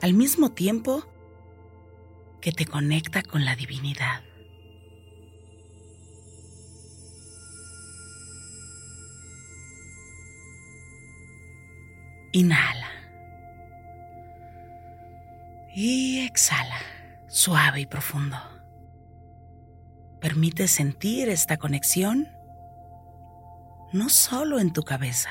al mismo tiempo que te conecta con la divinidad. Inhala. Y exhala, suave y profundo. Permite sentir esta conexión no solo en tu cabeza,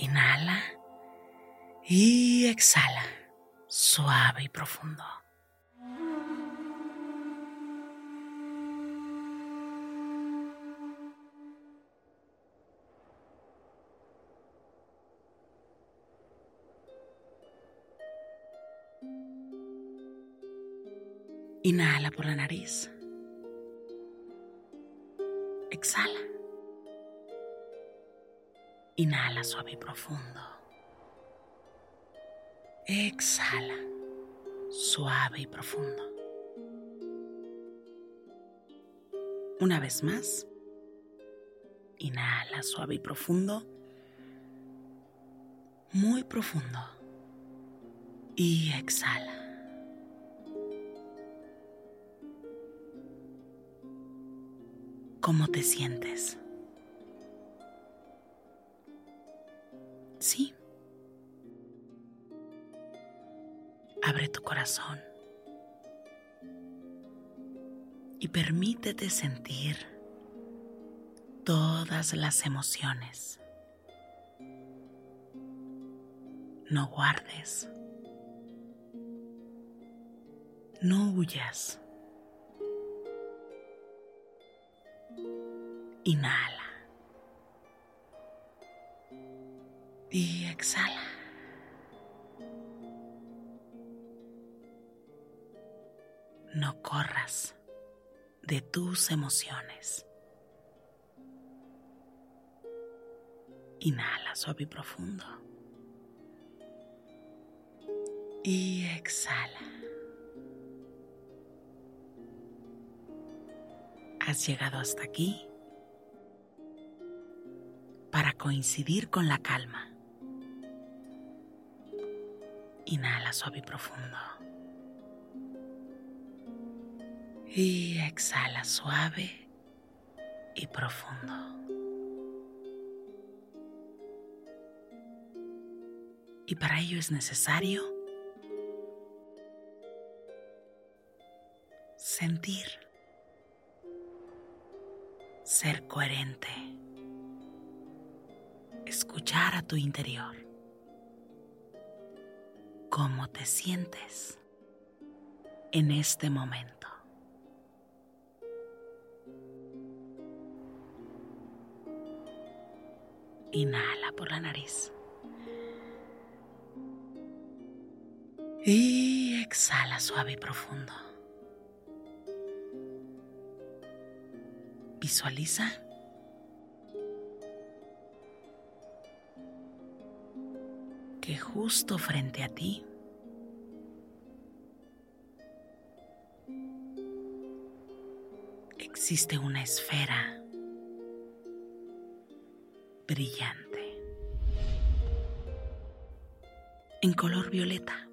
Inhala y exhala, suave y profundo. Inhala por la nariz. Exhala. Inhala suave y profundo. Exhala suave y profundo. Una vez más. Inhala suave y profundo. Muy profundo. Y exhala. ¿Cómo te sientes? Sí. Abre tu corazón y permítete sentir todas las emociones. No guardes. No huyas. Inhala. Y exhala. No corras de tus emociones. Inhala suave y profundo. Y exhala. Has llegado hasta aquí para coincidir con la calma. Inhala suave y profundo. Y exhala suave y profundo. Y para ello es necesario sentir, ser coherente, escuchar a tu interior, cómo te sientes en este momento. Inhala por la nariz. Y exhala suave y profundo. Visualiza que justo frente a ti existe una esfera brillante en color violeta.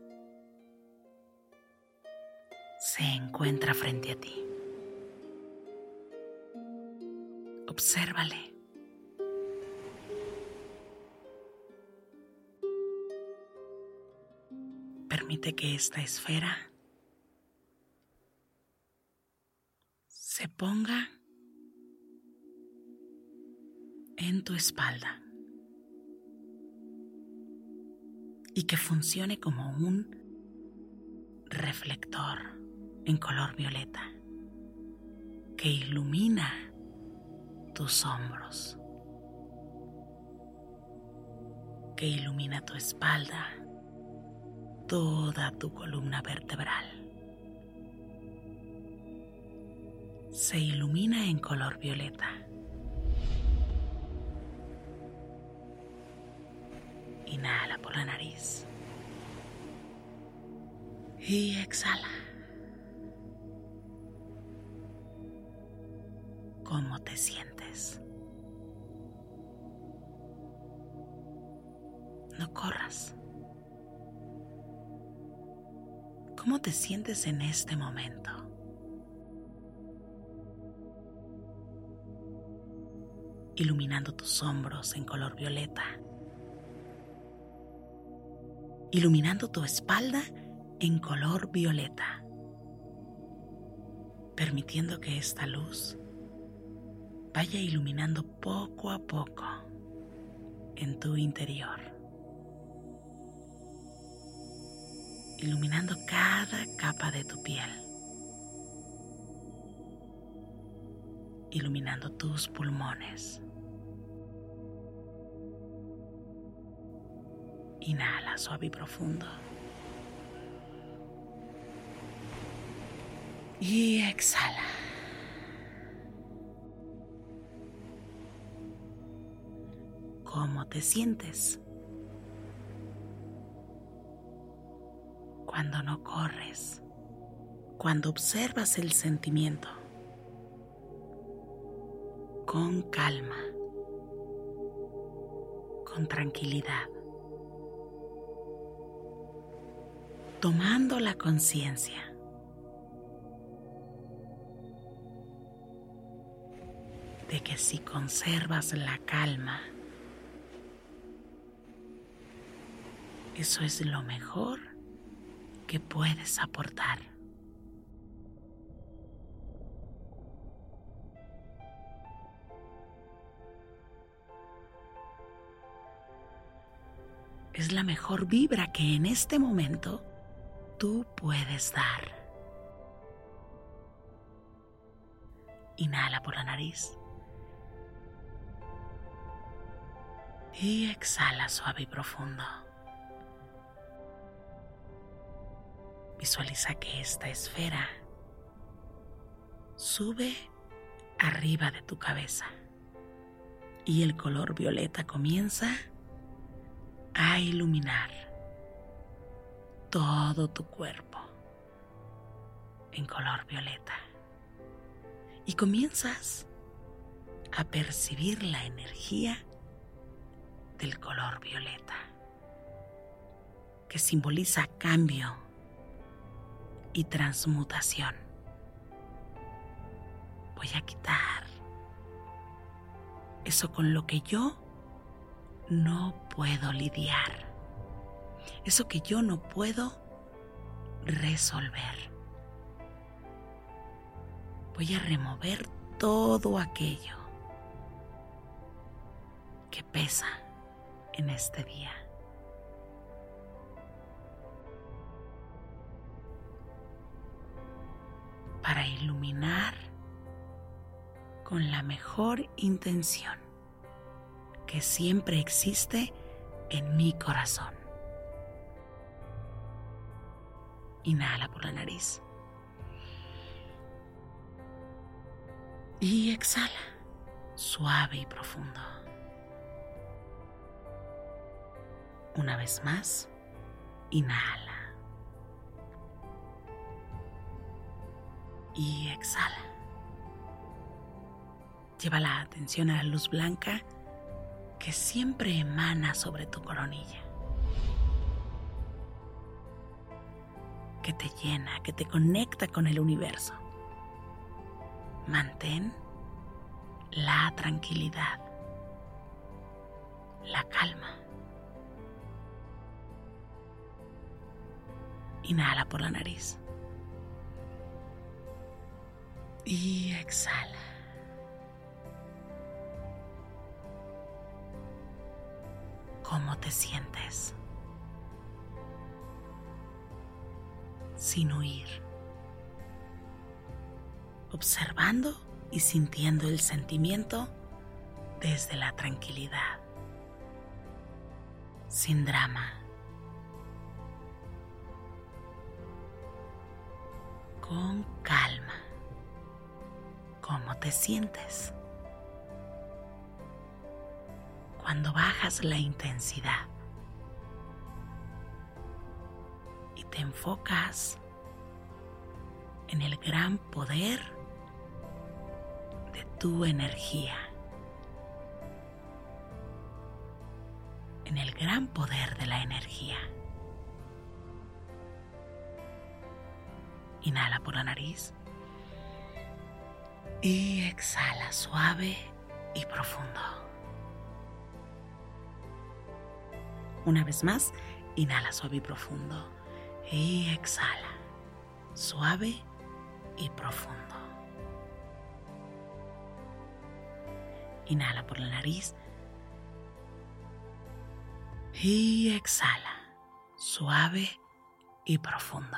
Se encuentra frente a ti. Obsérvale. Permite que esta esfera se ponga en tu espalda y que funcione como un reflector en color violeta que ilumina tus hombros, que ilumina tu espalda, toda tu columna vertebral. Se ilumina en color violeta. Inhala por la nariz. Y exhala. ¿Cómo te sientes? No corras. ¿Cómo te sientes en este momento? Iluminando tus hombros en color violeta. Iluminando tu espalda en color violeta, permitiendo que esta luz vaya iluminando poco a poco en tu interior, iluminando cada capa de tu piel, iluminando tus pulmones. Inhala suave y profundo. Y exhala. ¿Cómo te sientes? Cuando no corres, cuando observas el sentimiento con calma, con tranquilidad, tomando la conciencia. De que si conservas la calma, eso es lo mejor que puedes aportar. Es la mejor vibra que en este momento tú puedes dar. Inhala por la nariz. y exhala suave y profundo. Visualiza que esta esfera sube arriba de tu cabeza y el color violeta comienza a iluminar todo tu cuerpo en color violeta. Y comienzas a percibir la energía del color violeta, que simboliza cambio y transmutación. Voy a quitar eso con lo que yo no puedo lidiar. Eso que yo no puedo resolver. Voy a remover todo aquello que pesa en este día. Para iluminar con la mejor intención que siempre existe en mi corazón. Inhala por la nariz. Y exhala, suave y profundo. Una vez más, inhala. Y exhala. Lleva la atención a la luz blanca que siempre emana sobre tu coronilla. Que te llena, que te conecta con el universo. Mantén la tranquilidad, la calma. Inhala por la nariz. Y exhala. ¿Cómo te sientes? Sin huir. Observando y sintiendo el sentimiento desde la tranquilidad. Sin drama. Con. ¿Cómo te sientes? cuando bajas la intensidad y te enfocas en el gran poder de tu energía, en el gran poder de la energía. Inhala por la nariz y exhala suave y profundo. Una vez más, inhala suave y profundo. Y exhala, suave y profundo. Inhala por la nariz. Y exhala, suave y profundo.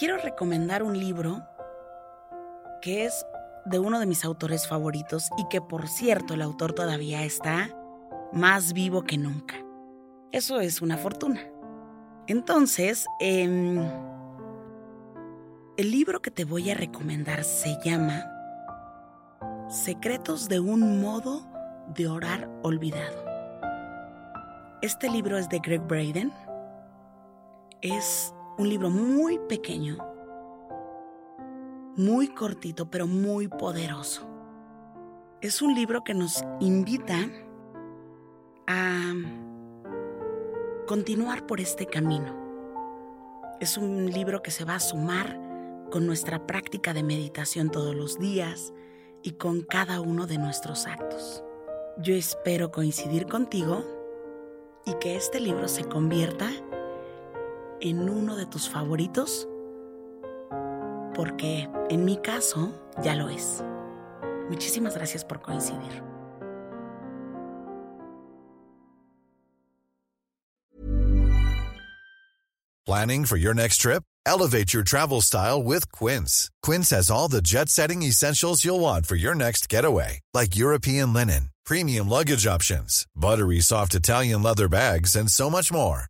Quiero recomendar un libro que es de uno de mis autores favoritos y que por cierto el autor todavía está más vivo que nunca. Eso es una fortuna. Entonces, em, el libro que te voy a recomendar se llama Secretos de un modo de orar olvidado. Este libro es de Greg Braden. Es un libro muy pequeño, muy cortito, pero muy poderoso. Es un libro que nos invita a continuar por este camino. Es un libro que se va a sumar con nuestra práctica de meditación todos los días y con cada uno de nuestros actos. Yo espero coincidir contigo y que este libro se convierta en uno de tus favoritos, porque en mi caso ya lo es. Muchísimas gracias por coincidir. Planning for your next trip? Elevate your travel style with Quince. Quince has all the jet setting essentials you'll want for your next getaway, like European linen, premium luggage options, buttery soft Italian leather bags, and so much more.